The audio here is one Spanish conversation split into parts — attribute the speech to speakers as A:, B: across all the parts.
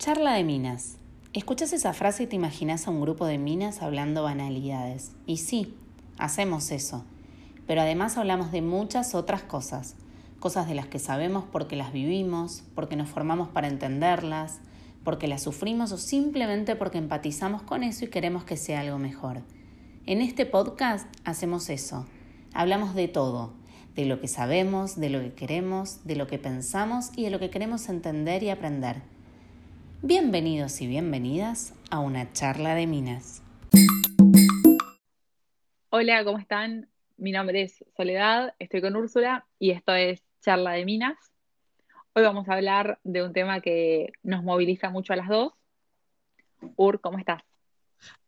A: Charla de minas. Escuchas esa frase y te imaginas a un grupo de minas hablando banalidades. Y sí, hacemos eso. Pero además hablamos de muchas otras cosas. Cosas de las que sabemos porque las vivimos, porque nos formamos para entenderlas, porque las sufrimos o simplemente porque empatizamos con eso y queremos que sea algo mejor. En este podcast hacemos eso. Hablamos de todo, de lo que sabemos, de lo que queremos, de lo que pensamos y de lo que queremos entender y aprender. Bienvenidos y bienvenidas a una charla de minas.
B: Hola, ¿cómo están? Mi nombre es Soledad, estoy con Úrsula y esto es Charla de Minas. Hoy vamos a hablar de un tema que nos moviliza mucho a las dos. Ur, ¿cómo estás?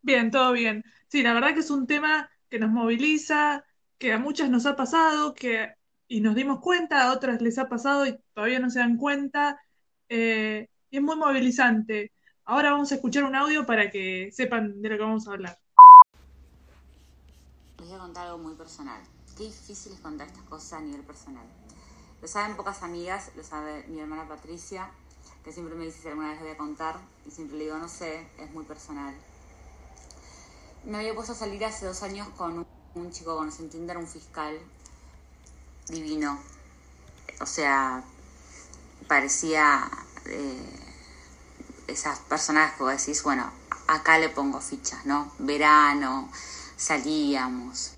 C: Bien, todo bien. Sí, la verdad que es un tema que nos moviliza, que a muchas nos ha pasado, que y nos dimos cuenta, a otras les ha pasado y todavía no se dan cuenta. Eh, es muy movilizante. Ahora vamos a escuchar un audio para que sepan de lo que vamos a hablar.
D: Les voy a contar algo muy personal. Qué difícil es contar estas cosas a nivel personal. Lo saben pocas amigas, lo sabe mi hermana Patricia, que siempre me dice si alguna vez lo voy a contar, y siempre le digo, no sé, es muy personal. Me había puesto a salir hace dos años con un, chico, conocí en Tinder, un fiscal divino. O sea, parecía eh, esas personas que vos decís, bueno, acá le pongo fichas, ¿no? Verano, salíamos.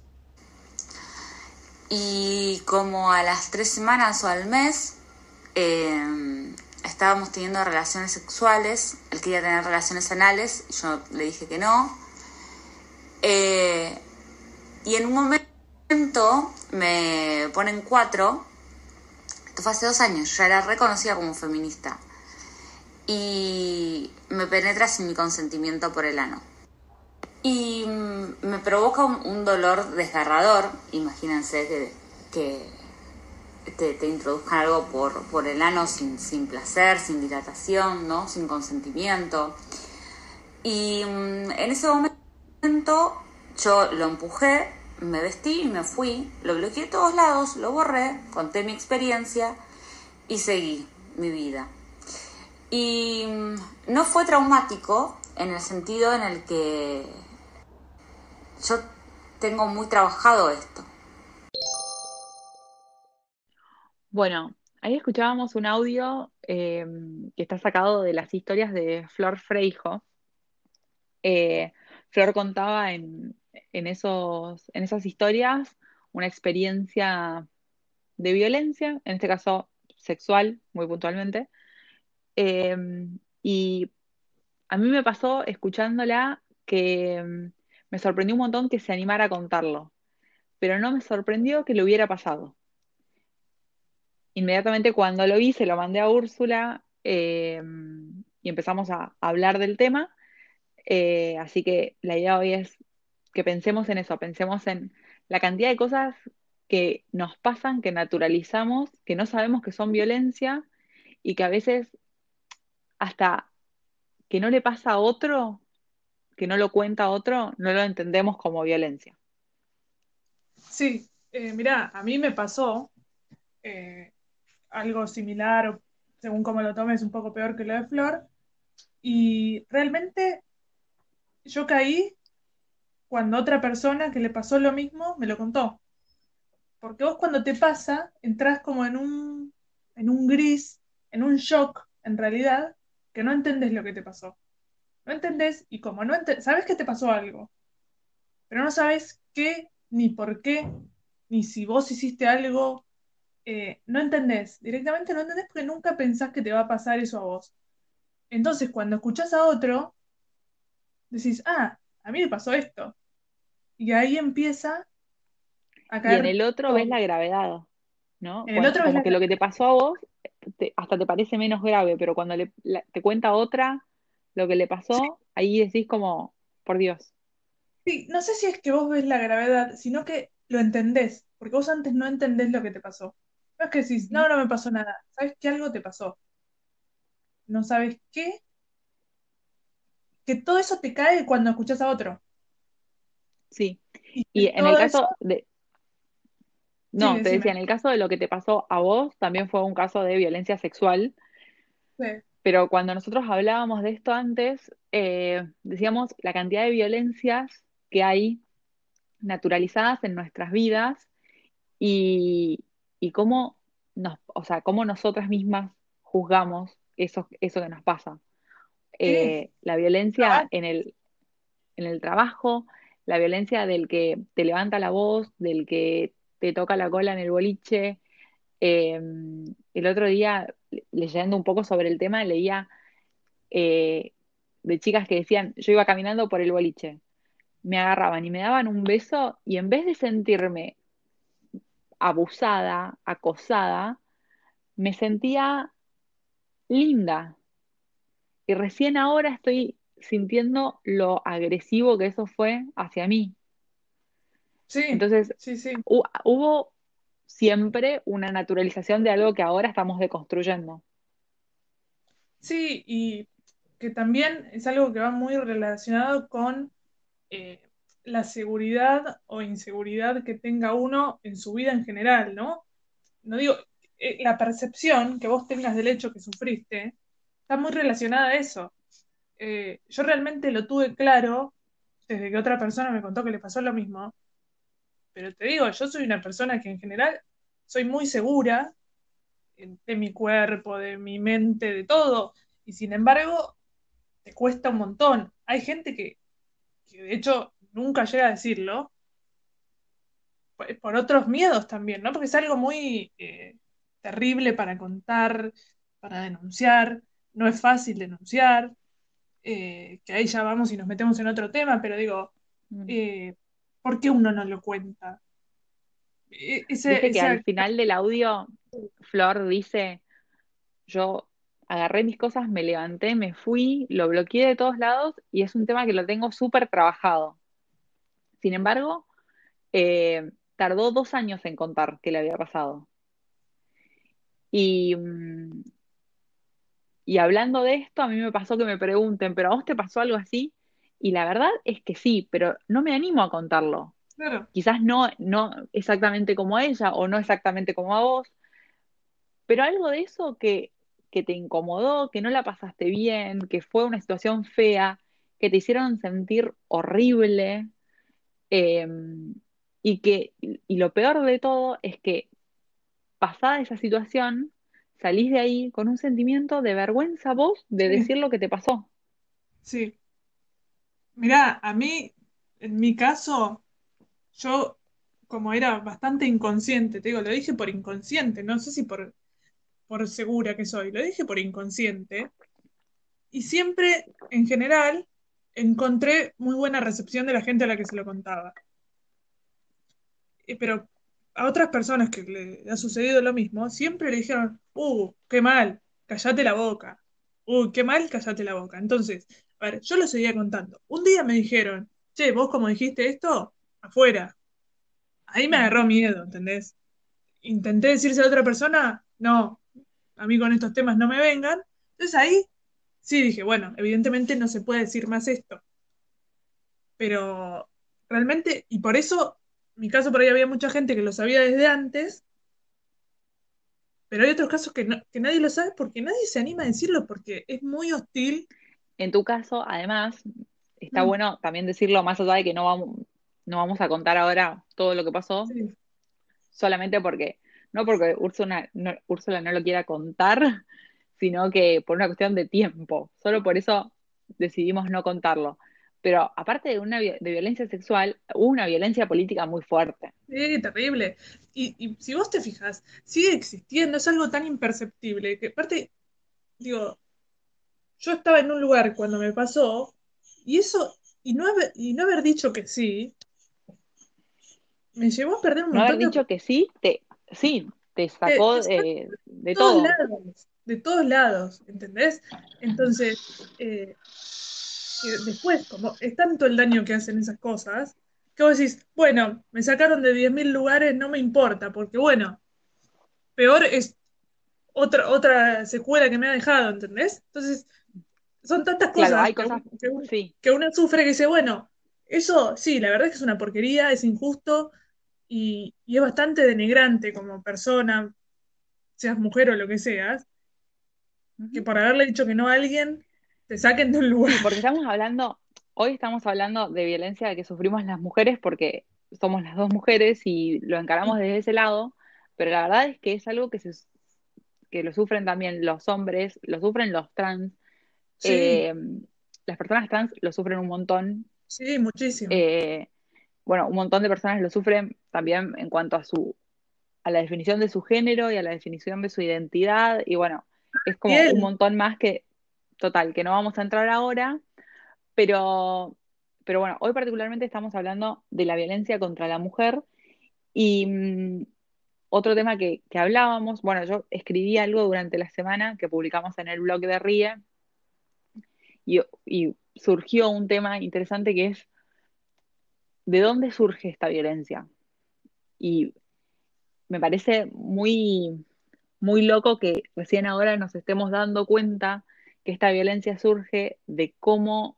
D: Y como a las tres semanas o al mes eh, estábamos teniendo relaciones sexuales, él quería tener relaciones anales, yo le dije que no. Eh, y en un momento me ponen cuatro, esto fue hace dos años, yo ya era reconocida como feminista y me penetra sin mi consentimiento por el ano. Y mm, me provoca un, dolor desgarrador, imagínense que, te, te, introduzcan algo por, por el ano sin, sin, placer, sin dilatación, ¿no? sin consentimiento. Y mm, en ese momento yo lo empujé, me vestí y me fui, lo bloqueé a todos lados, lo borré, conté mi experiencia y seguí mi vida. Y no fue traumático en el sentido en el que yo tengo muy trabajado esto.
B: Bueno, ahí escuchábamos un audio eh, que está sacado de las historias de Flor Freijo. Eh, Flor contaba en, en, esos, en esas historias una experiencia de violencia, en este caso sexual, muy puntualmente, Em, y a mí me pasó escuchándola que em, me sorprendió un montón que se animara a contarlo, pero no me sorprendió que le hubiera pasado. Inmediatamente cuando lo vi, se lo mandé a Úrsula em, y empezamos a hablar del tema. Eh, así que la idea hoy es que pensemos en eso, pensemos en la cantidad de cosas que nos pasan, que naturalizamos, que no sabemos que son violencia y que a veces hasta que no le pasa a otro, que no lo cuenta a otro, no lo entendemos como violencia.
C: Sí, eh, mira, a mí me pasó eh, algo similar, según como lo tomes, un poco peor que lo de Flor, y realmente yo caí cuando otra persona que le pasó lo mismo me lo contó. Porque vos cuando te pasa, entras como en un, en un gris, en un shock, en realidad, que no entendés lo que te pasó. No entendés y como no entendés, sabes que te pasó algo, pero no sabes qué, ni por qué, ni si vos hiciste algo, eh, no entendés. Directamente no entendés porque nunca pensás que te va a pasar eso a vos. Entonces, cuando escuchás a otro, decís, ah, a mí me pasó esto. Y ahí empieza
B: a caer. Y en el otro ves la gravedad, ¿no? En el otro como que lo que te pasó a vos hasta te parece menos grave, pero cuando le, te cuenta otra lo que le pasó, ahí decís como, por Dios.
C: Sí, no sé si es que vos ves la gravedad, sino que lo entendés, porque vos antes no entendés lo que te pasó. No es que decís, no, no me pasó nada, sabes que algo te pasó. No sabes qué. Que todo eso te cae cuando escuchas a otro.
B: Sí. Y, en el caso de, no, te decía, en el caso de lo que te pasó a vos, también fue un caso de violencia sexual. Sí. pero cuando nosotros hablábamos de esto antes, eh, decíamos la cantidad de violencias que hay naturalizadas en nuestras vidas y, y cómo, nos, o sea, cómo nosotras mismas juzgamos eso, eso que nos pasa. Eh, la violencia en el, en el trabajo, la violencia del que te levanta la voz, del que te toca la cola en el boliche. Eh, el otro día, leyendo un poco sobre el tema, leía eh, de chicas que decían, yo iba caminando por el boliche, me agarraban y me daban un beso y en vez de sentirme abusada, acosada, me sentía linda. Y recién ahora estoy sintiendo lo agresivo que eso fue hacia mí.
C: Sí,
B: Entonces,
C: sí, sí.
B: hubo siempre una naturalización de algo que ahora estamos deconstruyendo.
C: Sí, y que también es algo que va muy relacionado con eh, la seguridad o inseguridad que tenga uno en su vida en general, ¿no? No digo, eh, la percepción que vos tengas del hecho que sufriste está muy relacionada a eso. Eh, yo realmente lo tuve claro desde que otra persona me contó que le pasó lo mismo, pero te digo, yo soy una persona que en general soy muy segura de mi cuerpo, de mi mente, de todo, y sin embargo, te cuesta un montón. Hay gente que, que de hecho nunca llega a decirlo, por, por otros miedos también, ¿no? Porque es algo muy eh, terrible para contar, para denunciar, no es fácil denunciar, eh, que ahí ya vamos y nos metemos en otro tema, pero digo,
B: Mm.
C: eh, ¿por qué uno no lo cuenta? E- Ese,
B: Viste que
C: ese-
B: al final del audio, Flor dice, yo agarré mis cosas, me levanté, me fui, lo bloqueé de todos lados y es un tema que lo tengo súper trabajado. Sin embargo, eh, tardó dos años en contar qué le había pasado. Y, mm, y hablando de esto, a mí me pasó que me pregunten, ¿pero a vos te pasó algo así? Y la verdad es que sí, pero no me animo a contarlo.
C: claro,
B: Quizás no, no exactamente como a ella o no exactamente como a vos, pero algo de eso que, que te incomodó, que no la pasaste bien, que fue una situación fea, que te hicieron sentir horrible, eh, y que, y lo peor de todo es que pasada esa situación, salís de ahí con un sentimiento de vergüenza vos de
C: Sí.
B: decir lo que te pasó.
C: sí. Mirá, a mí, en mi caso, yo como era bastante inconsciente, te digo, lo dije por inconsciente, no sé si por, por segura que soy, lo dije por inconsciente, y siempre, en general, encontré muy buena recepción de la gente a la que se lo contaba. Eh, Pero a otras personas que le ha sucedido lo mismo, siempre le dijeron, uh, qué mal, cállate la boca. Uh, qué mal, cállate la boca. Entonces, yo lo seguía contando. Un día me dijeron, che, vos como dijiste esto, afuera. Ahí me agarró miedo, ¿entendés? Intenté decirse a otra persona, no, a mí con estos temas no me vengan. Entonces ahí sí dije, bueno, evidentemente no se puede decir más esto. Pero realmente, y por eso, en mi caso por ahí había mucha gente que lo sabía desde antes, pero hay otros casos que, no- que nadie lo sabe porque nadie se anima a decirlo porque es muy hostil.
B: En tu caso, además, está
C: Mm.
B: bueno también decirlo más allá de que no vamos, no vamos a contar ahora todo lo que pasó,
C: Sí,
B: solamente porque, no porque Úrsula no, Úrsula no lo quiera contar, sino que por una cuestión de tiempo. Solo por eso decidimos no contarlo. Pero aparte de una de violencia sexual, hubo una violencia política muy fuerte.
C: sí, terrible. Y, y si vos te fijas, sigue existiendo, es algo tan imperceptible que aparte, digo, yo estaba en un lugar cuando me pasó y eso, y no haber, y no haber dicho que sí, me llevó a perder un
B: No haber
C: de
B: dicho que sí, te, sí, te sacó eh, de
C: todos
B: todo.
C: lados, de todos lados, ¿entendés? Entonces, eh, después, como es tanto el daño que hacen esas cosas, que vos decís, bueno, me sacaron de 10.000 lugares, no me importa, porque bueno, peor es otra, otra secuela que me ha dejado, ¿entendés? Entonces, son tantas
B: Claro,
C: cosas
B: hay
C: que,
B: cosas,
C: uno, que uno-
B: sí,
C: que uno sufre que dice, bueno, eso sí, la verdad es que es una porquería, es injusto y, y es bastante denigrante como persona, seas mujer o lo que seas. que por haberle dicho que no a alguien, te saquen de un lugar.
B: Sí, porque estamos hablando, hoy estamos hablando de violencia que sufrimos las mujeres porque somos las dos mujeres y lo encaramos desde ese lado, pero la verdad es que es algo que, se, que lo sufren también los hombres, lo sufren los trans.
C: Sí.
B: Eh, las personas trans lo sufren un montón.
C: Sí, muchísimo.
B: Eh, bueno, un montón de personas lo sufren también en cuanto a su a la definición de su género y a la definición de su identidad. Y bueno, es como
C: Bien.
B: un montón más que, total, que no vamos a entrar ahora, pero, pero bueno, hoy particularmente estamos hablando de la violencia contra la mujer y mm, otro tema que, que hablábamos, bueno, yo escribí algo durante la semana que publicamos en el blog de RIE y, y surgió un tema interesante que es ¿de dónde surge esta violencia? Y me parece muy, muy loco que recién ahora nos estemos dando cuenta que esta violencia surge de cómo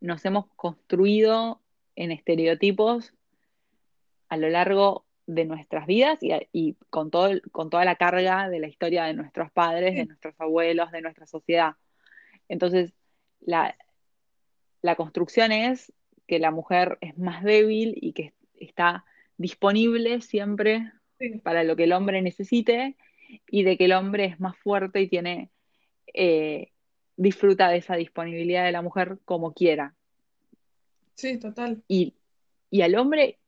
B: nos hemos construido en estereotipos a lo largo de nuestras vidas y, y con, todo, con toda la carga de la historia de nuestros padres, de nuestros abuelos, de nuestra sociedad. Entonces, la, la construcción es que la mujer es más débil y que está disponible siempre
C: Sí.
B: para lo que el hombre necesite y de que el hombre es más fuerte y tiene eh, disfruta de esa disponibilidad de la mujer como quiera.
C: Sí, total.
B: Y, y al hombre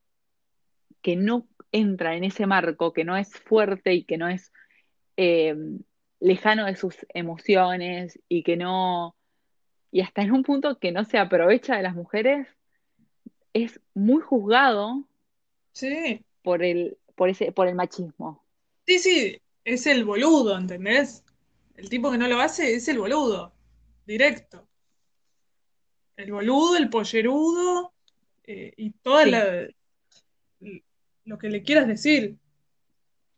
B: que no entra en ese marco, que no es fuerte y que no es eh, lejano de sus emociones y que no, y hasta en un punto que no se aprovecha de las mujeres, es muy juzgado
C: Sí.
B: por el, por ese, por el machismo.
C: Sí, sí, es el boludo, ¿entendés? El tipo que no lo hace es el boludo, directo. El boludo, el pollerudo eh, y todo
B: Sí.
C: lo que le quieras decir.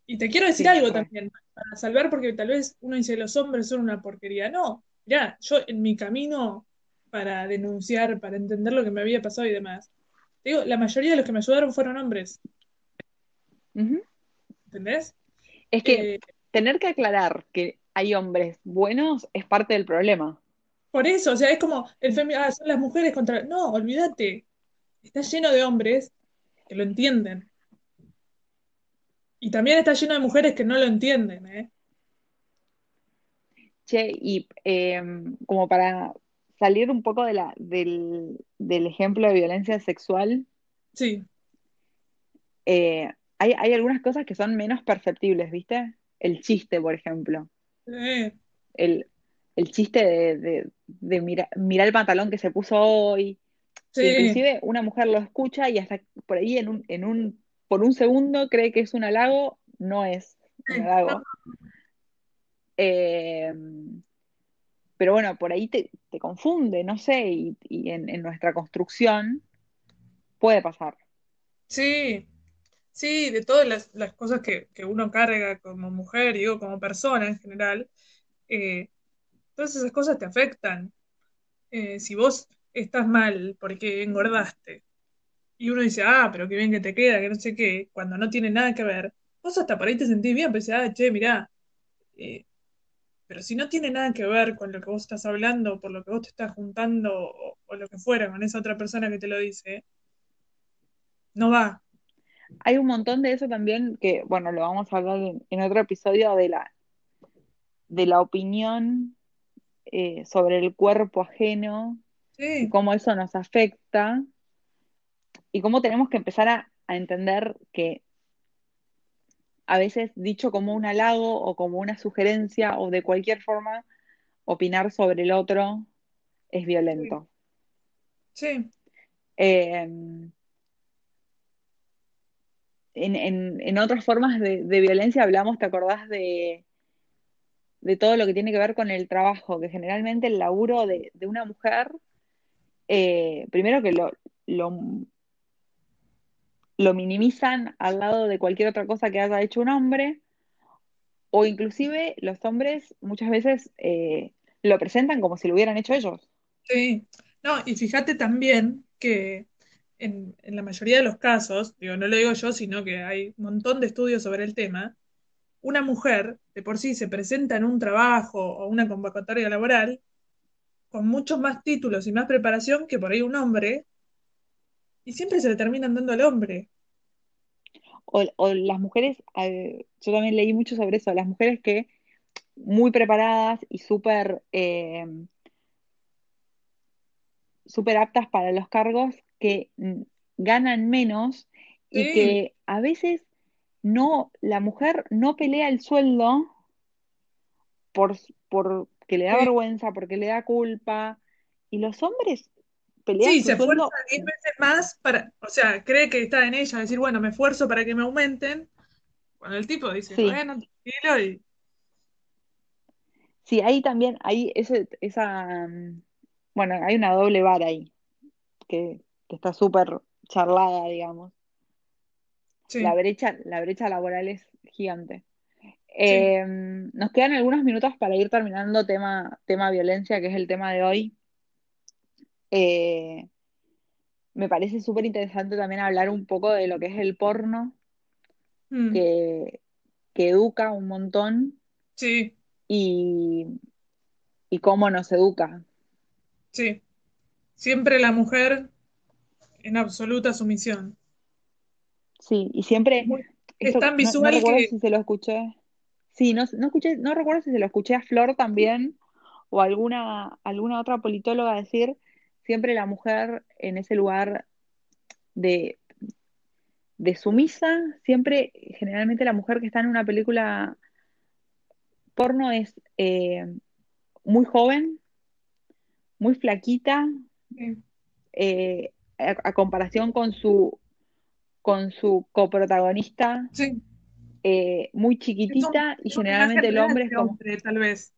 C: Y te quiero decir
B: Sí,
C: algo también, para salvar, porque tal vez uno dice los hombres son una porquería. No, mirá, yo en mi camino para denunciar, para entender lo que me había pasado y demás, te digo, la mayoría de los que me ayudaron fueron hombres,
B: Ujú.
C: ¿entendés?
B: Es que
C: Eh,
B: tener que aclarar que hay hombres buenos es parte del problema.
C: Por eso, o sea, es como el ah, son las mujeres contra. No, olvídate. Está lleno de hombres que lo entienden. Y también está lleno de mujeres que no lo entienden, ¿eh?
B: Che, y eh, como para salir un poco de la, del, del ejemplo de violencia sexual,
C: Sí,
B: eh, hay, hay algunas cosas que son menos perceptibles, ¿viste? El chiste, por ejemplo.
C: eh,
B: El, el chiste de, de, de mira- mirar el pantalón que se puso hoy.
C: Sí,
B: inclusive una mujer lo escucha y hasta por ahí en un, en un, por un segundo cree que es un halago, no es un halago. Eh, pero bueno, por ahí te, confunde, no sé, y, y en, nuestra construcción puede pasar.
C: sí, sí, de todas las, cosas que, uno carga como mujer, digo, como persona en general, eh, todas esas cosas te afectan. Eh, si vos estás mal porque engordaste y uno dice, ah, pero qué bien que te queda, que no sé qué, cuando no tiene nada que ver, vos hasta por ahí te sentís bien, decís, ah, che, mirá, pero si no tiene nada que ver con lo que vos estás hablando, por lo que vos te estás juntando o, o lo que fuera con esa otra persona que te lo dice, no va.
B: Hay un montón de eso también que, bueno, lo vamos a hablar en, en otro episodio de la, de la opinión eh, sobre el cuerpo ajeno y cómo eso nos afecta y cómo tenemos que empezar a, a entender que a veces dicho como un halago o como una sugerencia o de cualquier forma, opinar sobre el otro es
C: sí,
B: violento.
C: sí,
B: Eh, en, en- en otras formas de, de violencia hablamos, ¿te acordás de, de todo lo que tiene que ver con el trabajo? Que generalmente el laburo de, de una mujer, eh, primero que lo, lo, lo minimizan al lado de cualquier otra cosa que haya hecho un hombre, o inclusive los hombres muchas veces eh, lo presentan como si lo hubieran hecho ellos.
C: sí. No, y fíjate también que en, en la mayoría de los casos, digo, no lo digo yo, sino que hay un montón de estudios sobre el tema, una mujer de por sí se presenta en un trabajo o una convocatoria laboral con muchos más títulos y más preparación que por ahí un hombre, y siempre se le terminan dando al hombre.
B: O, o las mujeres, eh, yo también leí mucho sobre eso, las mujeres que muy preparadas y súper eh, súper aptas para los cargos que ganan menos y que a veces no, la mujer no pelea el sueldo por, por que le da
C: sí,
B: vergüenza, porque le da culpa, y los hombres
C: sí, se esfuerza
B: sueldo,
C: diez veces más para, o sea, cree que está en ella, decir, bueno, me esfuerzo para que me aumenten, cuando el tipo dice,
B: sí,
C: bueno, tranquilo, y
B: sí, ahí también, ahí ese, esa, mm, bueno, hay una doble vara ahí, que, que está súper charlada, digamos. La
C: sí,
B: brecha, la brecha laboral es gigante.
C: sí,
B: Eh, nos quedan algunos minutos para ir terminando tema, tema violencia, que es el tema de hoy. Eh, me parece súper interesante también hablar un poco de lo que es el porno,
C: mm,
B: que, que educa un montón
C: sí,
B: y, y cómo nos educa.
C: sí. Siempre la mujer en absoluta sumisión.
B: Sí, y siempre,
C: Muy- es tan
B: no, no
C: visual
B: recuerdo
C: que,
B: si se lo escuché. Sí, no, no escuché, no recuerdo si se lo escuché a Flor también o alguna, alguna otra politóloga decir, siempre la mujer en ese lugar de, de sumisa, siempre, generalmente la mujer que está en una película porno es eh, muy joven, muy flaquita,
C: eh,
B: eh, a, a comparación con su, con su coprotagonista,
C: sí,
B: eh, muy
C: un-
B: chiquitita y generalmente el hombre es como,
C: hombre, tal vez,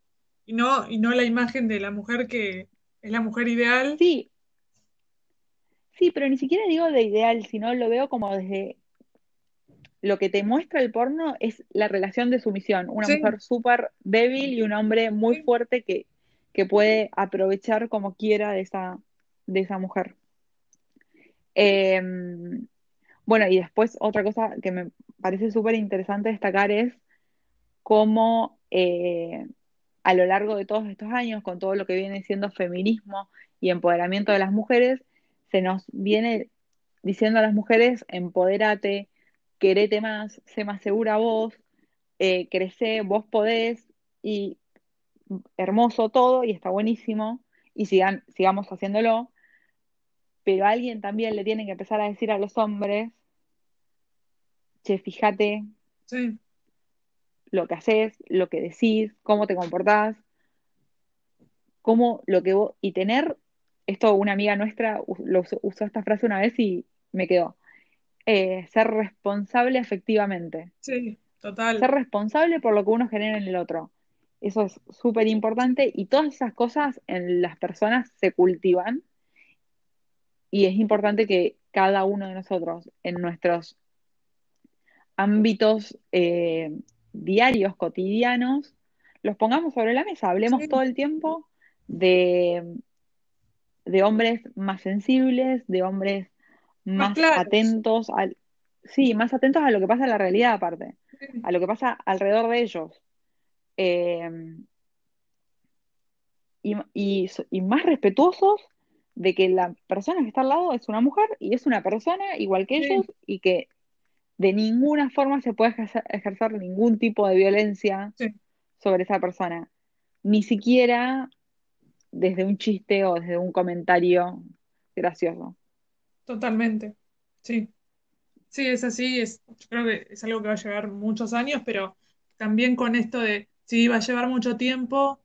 C: y no, y no la imagen de la mujer que es la mujer ideal.
B: sí, sí, pero ni siquiera digo de ideal, sino lo veo como desde lo que te muestra el porno es la relación de sumisión, una
C: Sí,
B: mujer súper débil y un hombre muy
C: sí,
B: fuerte que, que puede aprovechar como quiera de esa, de esa mujer. Eh, bueno, y después otra cosa que me parece súper interesante destacar es cómo eh, a lo largo de todos estos años, con todo lo que viene siendo feminismo y empoderamiento de las mujeres, se nos viene diciendo a las mujeres, empodérate, querete más, sé más segura vos, eh, crecé, vos podés, y hermoso todo, y está buenísimo, y sigan, sigamos haciéndolo, pero alguien también le tiene que empezar a decir a los hombres, che, fíjate
C: sí,
B: lo que haces, lo que decís, cómo te comportás, cómo lo que vos, y tener, esto una amiga nuestra lo usó, esta frase una vez y me quedó, eh, ser responsable efectivamente,
C: sí,
B: ser
C: total.
B: responsable por lo que uno genera en el otro. Eso es súper importante y todas esas cosas en las personas se cultivan y es importante que cada uno de nosotros en nuestros ámbitos eh, diarios, cotidianos, los pongamos sobre la mesa, hablemos todo el tiempo de, de hombres más sensibles, de hombres
C: más
B: atentos al, sí, más atentos a lo que pasa en la realidad aparte,
C: Sí,
B: a lo que pasa alrededor de ellos. Eh, y, y, y más respetuosos de que la persona que está al lado es una mujer y es una persona igual que ellos y que de ninguna forma se puede ejercer, ejercer ningún tipo de violencia
C: sí,
B: sobre esa persona, ni siquiera desde un chiste o desde un comentario gracioso.
C: totalmente. Sí, sí, es así. Es, yo creo que es algo que va a llevar muchos años, pero también con esto de, sí, va a llevar mucho tiempo,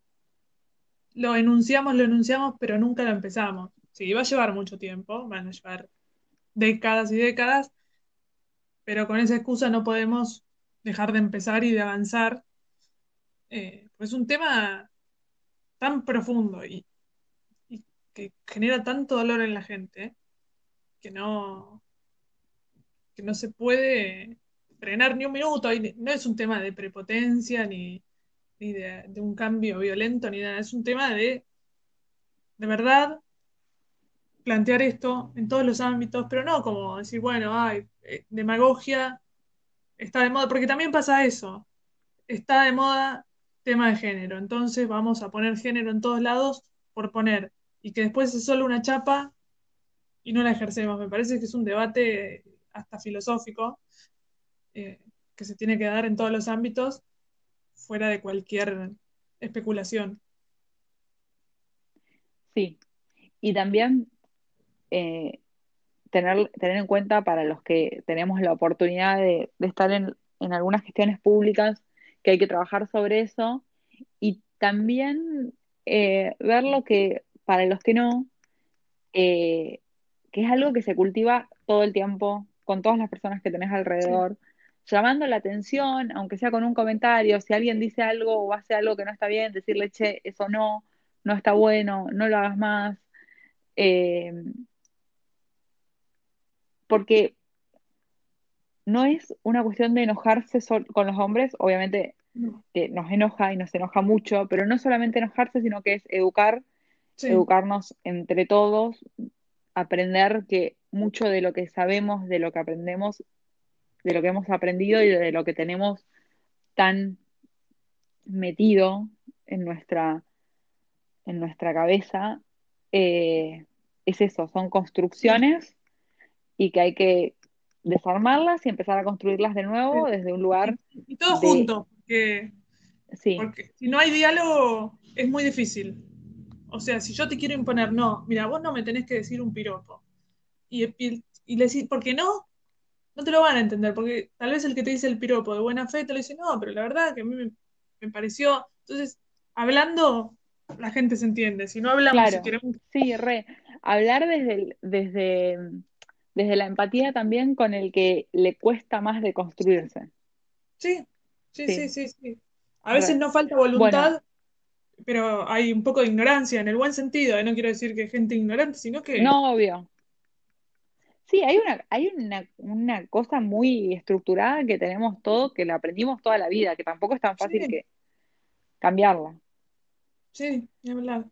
C: lo enunciamos, lo enunciamos, pero nunca lo empezamos. Sí, va a llevar mucho tiempo, van a llevar décadas y décadas, pero con esa excusa no podemos dejar de empezar y de avanzar. Eh, pues es un tema tan profundo y, y que genera tanto dolor en la gente que no, que no se puede frenar ni un minuto. Y no es un tema de prepotencia ni, ni de, de un cambio violento ni nada. Es un tema de, de verdad, plantear esto en todos los ámbitos, pero no como decir, bueno, ay, eh, demagogia está de moda, porque también pasa eso. está de moda tema de género, entonces vamos a poner género en todos lados por poner, y que después es solo una chapa y no la ejercemos. Me parece que es un debate hasta filosófico eh, que se tiene que dar en todos los ámbitos, fuera de cualquier especulación.
B: Sí, y también eh, tener, tener en cuenta para los que tenemos la oportunidad de, estar en, algunas gestiones públicas que hay que trabajar sobre eso y también eh, ver lo que para los que no, eh, que es algo que se cultiva todo el tiempo con todas las personas que tenés alrededor, llamando la atención, aunque sea con un comentario, si alguien dice algo o hace algo que no está bien, decirle, che, eso no, no está bueno, no lo hagas más. Porque no es una cuestión de enojarse con los hombres, obviamente que nos enoja y nos enoja mucho, pero no solamente enojarse, sino que es educar, educarnos entre todos, aprender que mucho de lo que sabemos, de lo que aprendemos, de lo que hemos aprendido y de lo que tenemos tan metido en nuestra, en nuestra cabeza, eh, es eso, son construcciones y que hay que desarmarlas y empezar a construirlas de nuevo desde un lugar.
C: Y, todo junto, porque, sí. porque si no hay diálogo es muy difícil. O sea, si yo te quiero imponer, no, mira, vos no me tenés que decir un piropo. Y, y, y le decís, ¿por qué no? No te lo van a entender, porque tal vez el que te dice el piropo de buena fe te lo dice, no, pero la verdad que a mí me, pareció. Entonces, hablando, la gente se entiende. Si no hablamos, si queremos.
B: Sí, re. Hablar desde, desde desde la empatía también con el que le cuesta más de construirse.
C: Sí, sí, sí, sí, sí. A veces no falta voluntad, pero hay un poco de ignorancia en el buen sentido. ¿eh? No quiero decir que gente ignorante, sino que...
B: No, obvio. Sí, hay una, hay una, una cosa muy estructurada que tenemos todos, que la aprendimos toda la vida, que tampoco es tan fácil que cambiarla.
C: Sí, es verdad.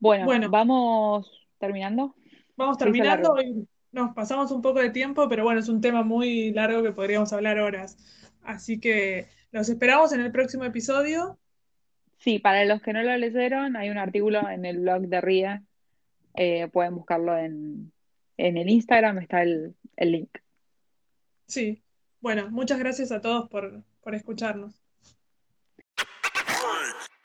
B: Bueno, bueno, vamos terminando.
C: Vamos terminando y nos pasamos un poco de tiempo, pero bueno, es un tema muy largo que podríamos hablar horas. Así que los esperamos en el próximo episodio.
B: Sí, para los que no lo leyeron, hay un artículo en el blog de RIA. Eh, pueden buscarlo en, el Instagram, está el, link.
C: Sí, bueno, muchas gracias a todos por, por escucharnos.